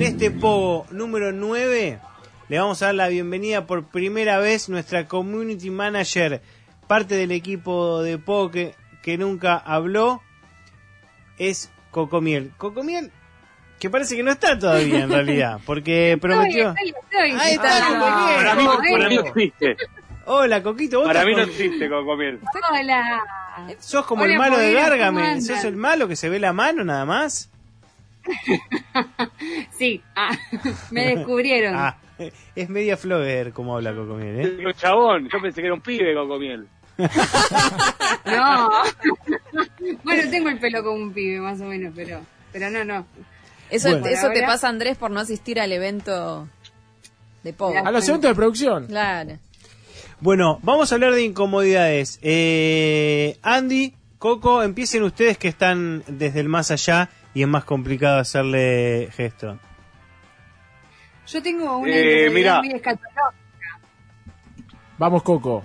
en este pogo número 9 le vamos a dar la bienvenida por primera vez nuestra community manager, parte del equipo de pogo que, que nunca habló, es Cocomiel. Cocomiel, que parece que no está todavía en realidad, porque prometió... Estoy, estoy, Ahí está, estoy. compañero. Para mí, para mí no existe. Hola, Coquito, vos Para mí no existe Cocomiel. Hola. sos como Hola, el malo de Poguera, ¿cómo Gárgame, sos el malo que se ve la mano nada más. Sí, ah, me descubrieron. Ah, es media flogger como habla Cocomiel, ¿eh? Chabón, yo pensé que era un pibe Cocomiel. No. bueno, tengo el pelo como un pibe, más o menos, pero, pero no, no. Eso, Bueno. eso te pasa, Andrés, por no asistir al evento de Pogo. A los eventos de producción. Claro. Bueno, vamos a hablar de incomodidades. Eh, Andy, Coco, empiecen ustedes que están desde el más allá y es más complicado hacerle gesto. Yo tengo una Eh, mira. muy escatológica. Vamos, Coco.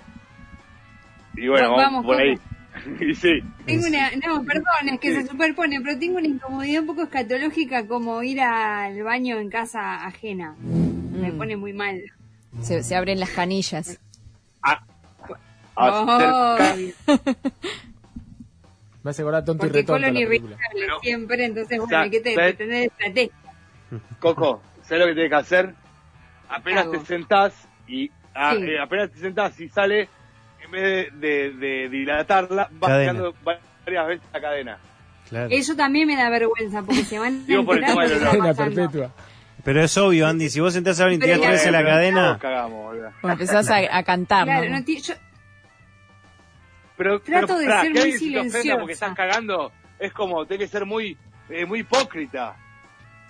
Y bueno, Va- vamos, vamos, por ahí. y sí. Tengo una, no, perdón, es que se superpone, pero tengo una incomodidad un poco escatológica como ir al baño en casa ajena. Me Mm. pone muy mal. Se, se abren las canillas. A- Oh, acerca- Me hace acordar tonto y porque retonto colon la irritable Pero- siempre, entonces bueno, hay que tener estrategia. Coco, ¿sabes lo que tienes que hacer? Apenas te sentás y a- Sí. eh, apenas te sentás y sale, en vez de, de, de dilatarla, vas tirando varias veces la cadena. Claro. Eso también me da vergüenza porque se van a Digo, por el tema de está Cadena perpetua. Pero es obvio, Andy, si vos sentás ahora y Pero tirás tres en la cadena, cagamos, empezás a, a cantar, Claro, ¿no? no yo- Pero, Trato pero, de pará, ser que muy alguien silenciosa. porque estás cagando, es como, tenés que ser muy, eh, muy hipócrita.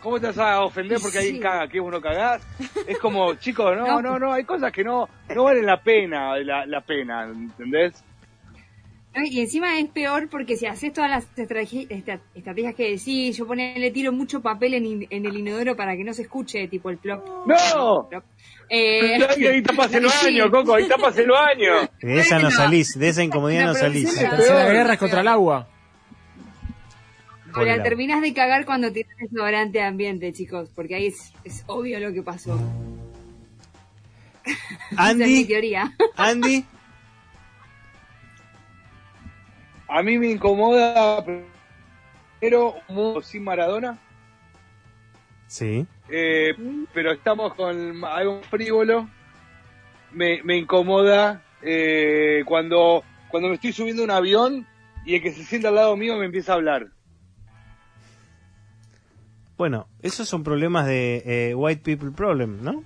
¿Cómo te vas a ofender porque alguien Sí. caga? ¿Que vos no cagás? Es como, chicos, no, No. no, no, hay cosas que no, no valen la pena, la, la pena, ¿entendés? Y encima es peor porque si haces todas las estrategias que decís, yo ponele, tiro mucho papel en, in- en el inodoro para que no se escuche, tipo el plop. ¡No! plop. Eh, Ahí, tapas el baño, Coco, ahí tapas el baño. de esa no salís, de esa incomodidad No, salís. la Peor. guerra es contra el agua. Ahora agua. terminás de cagar cuando tiras desodorante de ambiente, chicos, porque ahí es, es obvio lo que pasó. Esa es mi Andy, teoría. Andy, A mí me incomoda, pero un mundo sin Maradona, sí. eh, pero estamos con algo frívolo. Me, me incomoda eh, cuando, cuando me estoy subiendo a un avión y el que se sienta al lado mío me empieza a hablar. Bueno, esos son problemas de eh, white people problem, ¿no?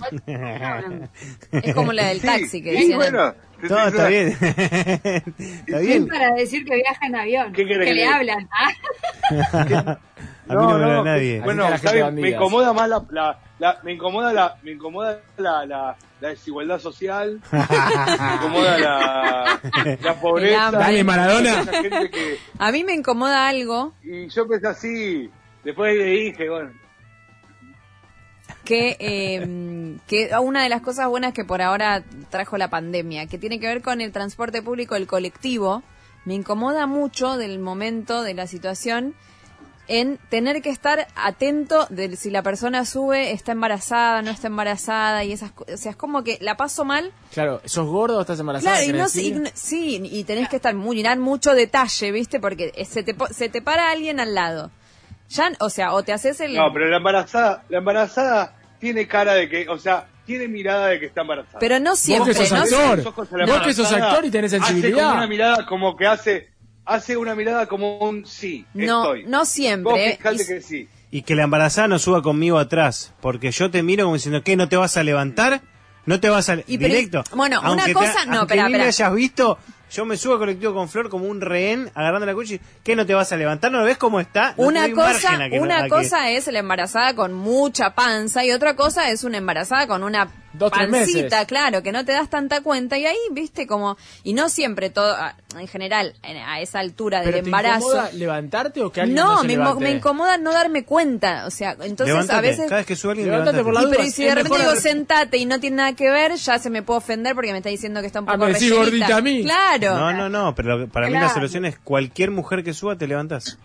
Es como la del Sí, taxi que sí, decían. bueno, Todo está bien. está Es bien. para decir que viaja en avión. ¿Qué que que le hablan. Ah, A mí no, me habla nadie. Bueno, ¿sabes? me incomoda más la, la, la- me incomoda la, me incomoda la, la, la desigualdad social, me incomoda la, la pobreza. Dale, Maradona. Que, A mí me incomoda algo y yo pensé así, después le dije, bueno, que, eh, que una de las cosas buenas que por ahora trajo la pandemia, que tiene que ver con el transporte público, el colectivo, me incomoda mucho del momento, de la situación, en tener que estar atento de si la persona sube, está embarazada, no está embarazada y esas cosas. O sea, es como que la paso mal. Claro, ¿sos gordo o estás embarazada? Claro, y ¿Querés no, y sí, y tenés que estar muy, mirar mucho detalle, ¿viste? Porque se te, po- se te para alguien al lado. Ya, o sea, o te haces el... no, pero la embarazada, la embarazada tiene cara de que, o sea, tiene mirada de que está embarazada. Pero no siempre, sos ¿no? actor. Los ojos a la Vos que sos actor y tenés Hace sensibilidad. como una mirada como que hace, hace una mirada como un sí, No, estoy. no Vos siempre. fijate Y- que sí. Y que la embarazada no suba conmigo atrás, porque yo te miro como diciendo, ¿qué? ¿No te vas a levantar? ¿No te vas a... Y pero- directo. bueno, una te- cosa- no, aunque espera, ni me espera. hayas visto, yo me subo al colectivo con Flor como un rehén, agarrando la cuchilla, ¿qué? ¿No te vas a levantar? ¿No ves cómo está? No Una cosa, no- una que- cosa es la embarazada con mucha panza y otra cosa es una embarazada con una Dos, tres pancita, meses. claro, que no te das tanta cuenta y ahí, viste, como y no siempre todo, a- en general, en- a esa altura del ¿Pero te embarazo. incomoda levantarte o que alguien No, no, se me, levante? me incomoda no darme cuenta, o sea, entonces Levántate, a veces cada vez que sube alguien, Levántate levántate. por la y duda, pero y si de repente digo sentate y no tiene nada que ver, ya se me puede ofender porque me está diciendo que está un Ah, poco me decís gordita a mí. Claro. No, no, no, pero para mí la Claro. solución es cualquier mujer que suba te levantas.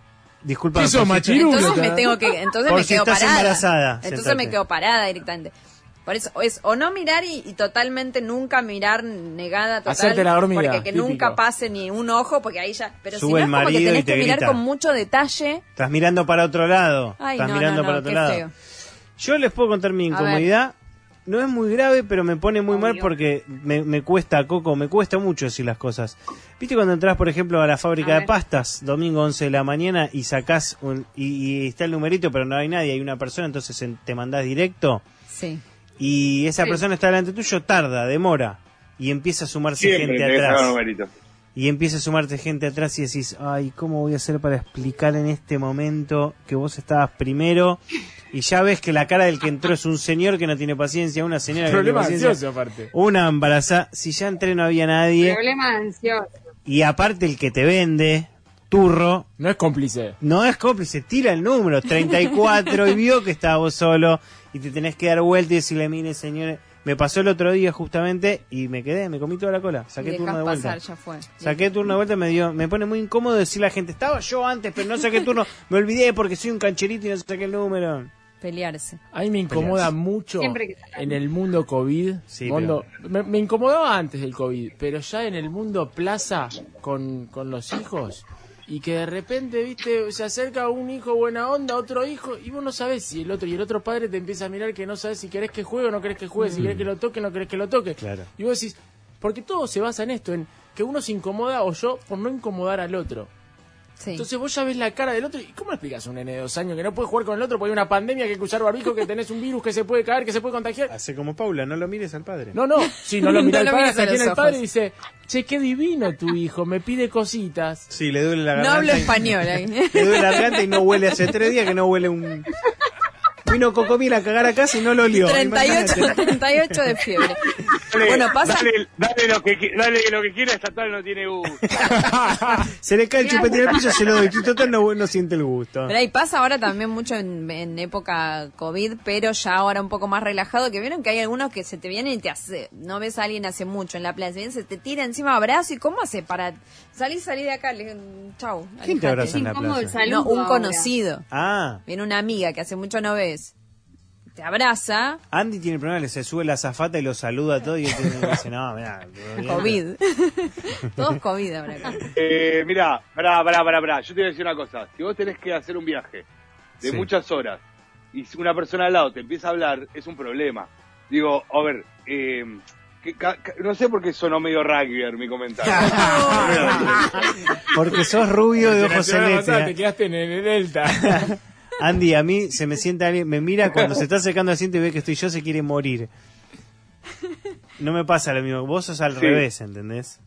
Disculpa. ¿Qué sos, por si- machirulo? Entonces me tengo que, entonces Por me si quedo estás parada. embarazada, Entonces sentate. me quedo parada directamente. Por eso es o no mirar y, y totalmente nunca mirar negada total. Hacerte la dormida, Porque que típico. nunca pase ni un ojo, porque ahí ya. Pero Sube si no el es como que tenés te que mirar grita. con mucho detalle. Estás mirando para otro lado. Ay, Estás no, mirando no, para otro lado. feo. Yo les puedo contar mi incomodidad. No es muy grave, pero me pone muy mal porque me, me cuesta, Coco, me cuesta mucho decir las cosas. ¿Viste cuando entras, por ejemplo, a la fábrica A de pastas, domingo 11 de la mañana, y sacás un, y, y está el numerito, pero no hay nadie, hay una persona, entonces en- te mandás directo, Sí. Y esa Sí. persona está delante tuyo, tarda, demora, y empieza a sumarse Siempre gente atrás. Y empieza a sumarte gente atrás y decís, ay, ¿cómo voy a hacer para explicar en este momento que vos estabas primero? Y ya ves que la cara del que entró es un señor que no tiene paciencia, una señora que no tiene paciencia, ansioso, aparte. una embarazada. Si ya entré no había nadie. Problema ansioso. Y aparte el que te vende, turro, No es cómplice. no es cómplice, tira el número, 34, y vio que estabas vos solo y te tenés que dar vuelta y decirle, mire señores, me pasó el otro día justamente y me quedé, me comí toda la cola, Y saqué turno de vuelta. pasar, ya fue. Saqué turno de vuelta, me dio, me pone muy incómodo decirle a la gente, estaba yo antes, pero no saqué turno, me olvidé porque soy un cancherito y no saqué el número. Pelearse. A mí me incomoda Pelearse. mucho Siempre que sacar. en el mundo COVID. Sí, mundo- me, me incomodaba antes del COVID, pero ya en el mundo plaza con, con los hijos. Y que de repente, viste, se acerca un hijo buena onda, otro hijo, y vos no sabés si el otro, y el otro padre te empieza a mirar que no sabes si querés que juegue o no querés que juegue, si querés que lo toque o no querés que lo toque. Claro. Y vos decís, porque todo se basa en esto, en que uno se incomoda o yo por no incomodar al otro. Sí. Entonces vos ya ves la cara del otro y ¿cómo le explicas a un nene de dos años que no puede jugar con el otro porque hay una pandemia que hay que usar barbijo, que tenés un virus que se puede caer, que se puede contagiar? Hace como Paula, no lo mires al padre. No, no, sí, no lo mira No lo padre, viene el padre y dice, che, qué divino tu hijo, me pide cositas. Sí, le duele la no garganta. hablo y- español ahí. Le duele la garganta y no huele hace tres días que no huele un... Vino Cocomil a cagar a casa y no lo olió. 38, imagínate. 38 de fiebre. Dale, Bueno, pasa. Dale, dale lo que, dale lo que quiera, esta tal no tiene gusto. Se le cae el chupetín al piso, se lo doy. Total no, no siente el gusto. Pero ahí pasa ahora también mucho en, en época COVID, pero ya ahora un poco más relajado, que vieron que hay algunos que se te vienen y te hace, no ves a alguien hace mucho en la playa, bien, se te tira encima abrazo y cómo hace para salir, salir de acá, le, chau. ¿Quién te abraza en la el saludo No, un conocido. Ah, Viene una amiga que hace mucho no ves, te abraza, Andy tiene problema, le se sube la zafata y lo saluda todo y él tiene- dice, no, mirá. COVID. Todos COVID ahora acá. Eh, mirá, pará, pará, pará, pará. Yo te voy a decir una cosa. Si vos tenés que hacer un viaje de Sí. muchas horas y si una persona al lado te empieza a hablar, es un problema. Digo, a ver, eh, que no sé por qué sonó medio rugby mi comentario. Porque sos rubio de ojos celestes. Te quedaste en el Delta. Andy, a mí se me sienta alguien, me mira cuando se está acercando al asiento y ve que estoy yo, se quiere morir. No me pasa lo mismo, vos sos al Sí. revés, ¿entendés?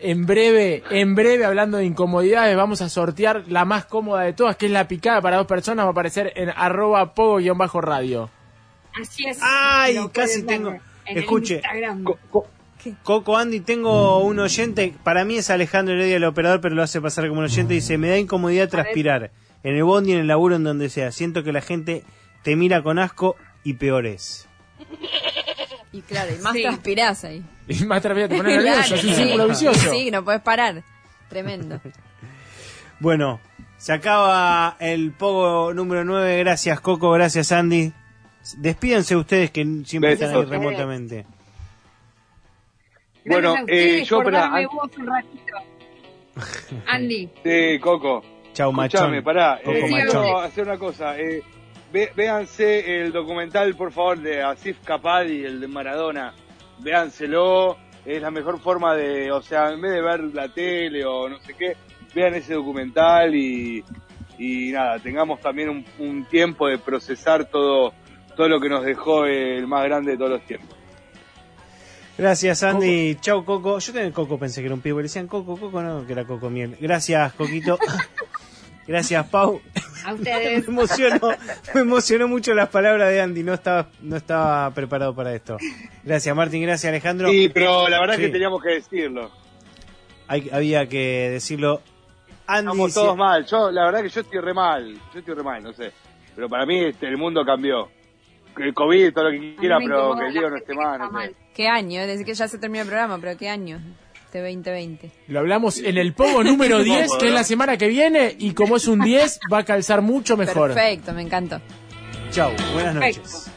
En breve, en breve, hablando de incomodidades, vamos a sortear la más cómoda de todas, que es la picada para dos personas. Va a aparecer en arroba pogo-radio. Así es. Ay, casi tengo- escuche. Co- co- Coco Andy, tengo un oyente, para mí es Alejandro Heredia el operador, pero lo hace pasar como un oyente, dice, me da incomodidad transpirar, en el bondi, en el laburo, en donde sea, siento que la gente te mira con asco y peor es. Y claro, y más Sí. transpirás ahí. Y más todavía te pones nervioso, es un sí. círculo vicioso. Sí, no puedes parar. Tremendo. Bueno, se acaba el pogo número 9, gracias Coco, gracias Andy. Despídense ustedes que siempre Besos. están ahí remotamente. Bueno, Gracias a ustedes eh, yo, por pará, darme an- voz un ratito. Andy, Sí, Coco. Chau machón. Escuchame, pará. Coco Eh, machón. quiero hacer una cosa. Eh, ve- véanse el documental, por favor, de Asif Kapadi, el de Maradona. Véanselo. Es la mejor forma de, o sea, en vez de ver la tele o no sé qué, vean ese documental y, y nada, tengamos también un, un tiempo de procesar todo, todo lo que nos dejó el más grande de todos los tiempos. Gracias Andy, chau Coco. Yo también Coco pensé que era un pibe, le decían Coco, Coco no, que era Coco Miel. Gracias Coquito. gracias Pau. a me ustedes. emocionó, me emocionó mucho las palabras de Andy, no estaba, no estaba preparado para esto. Gracias Martín, gracias Alejandro. Sí, pero la verdad Sí. que teníamos que decirlo. Hay- había que decirlo. Andy, Estamos todos mal. Yo, la verdad que yo estoy re mal. Yo estoy re mal, no sé. Pero para mí este, el mundo cambió. El COVID, todo lo que quiera, pero que Diego no esté mal, no sé. ¿Qué año? Desde que ya se terminó el programa, pero ¿qué año? este 2020. Lo hablamos en el Pogo número 10, que es la semana que viene, y como es un 10, va a calzar mucho mejor. Perfecto, me encantó. Chau, buenas Perfecto. noches.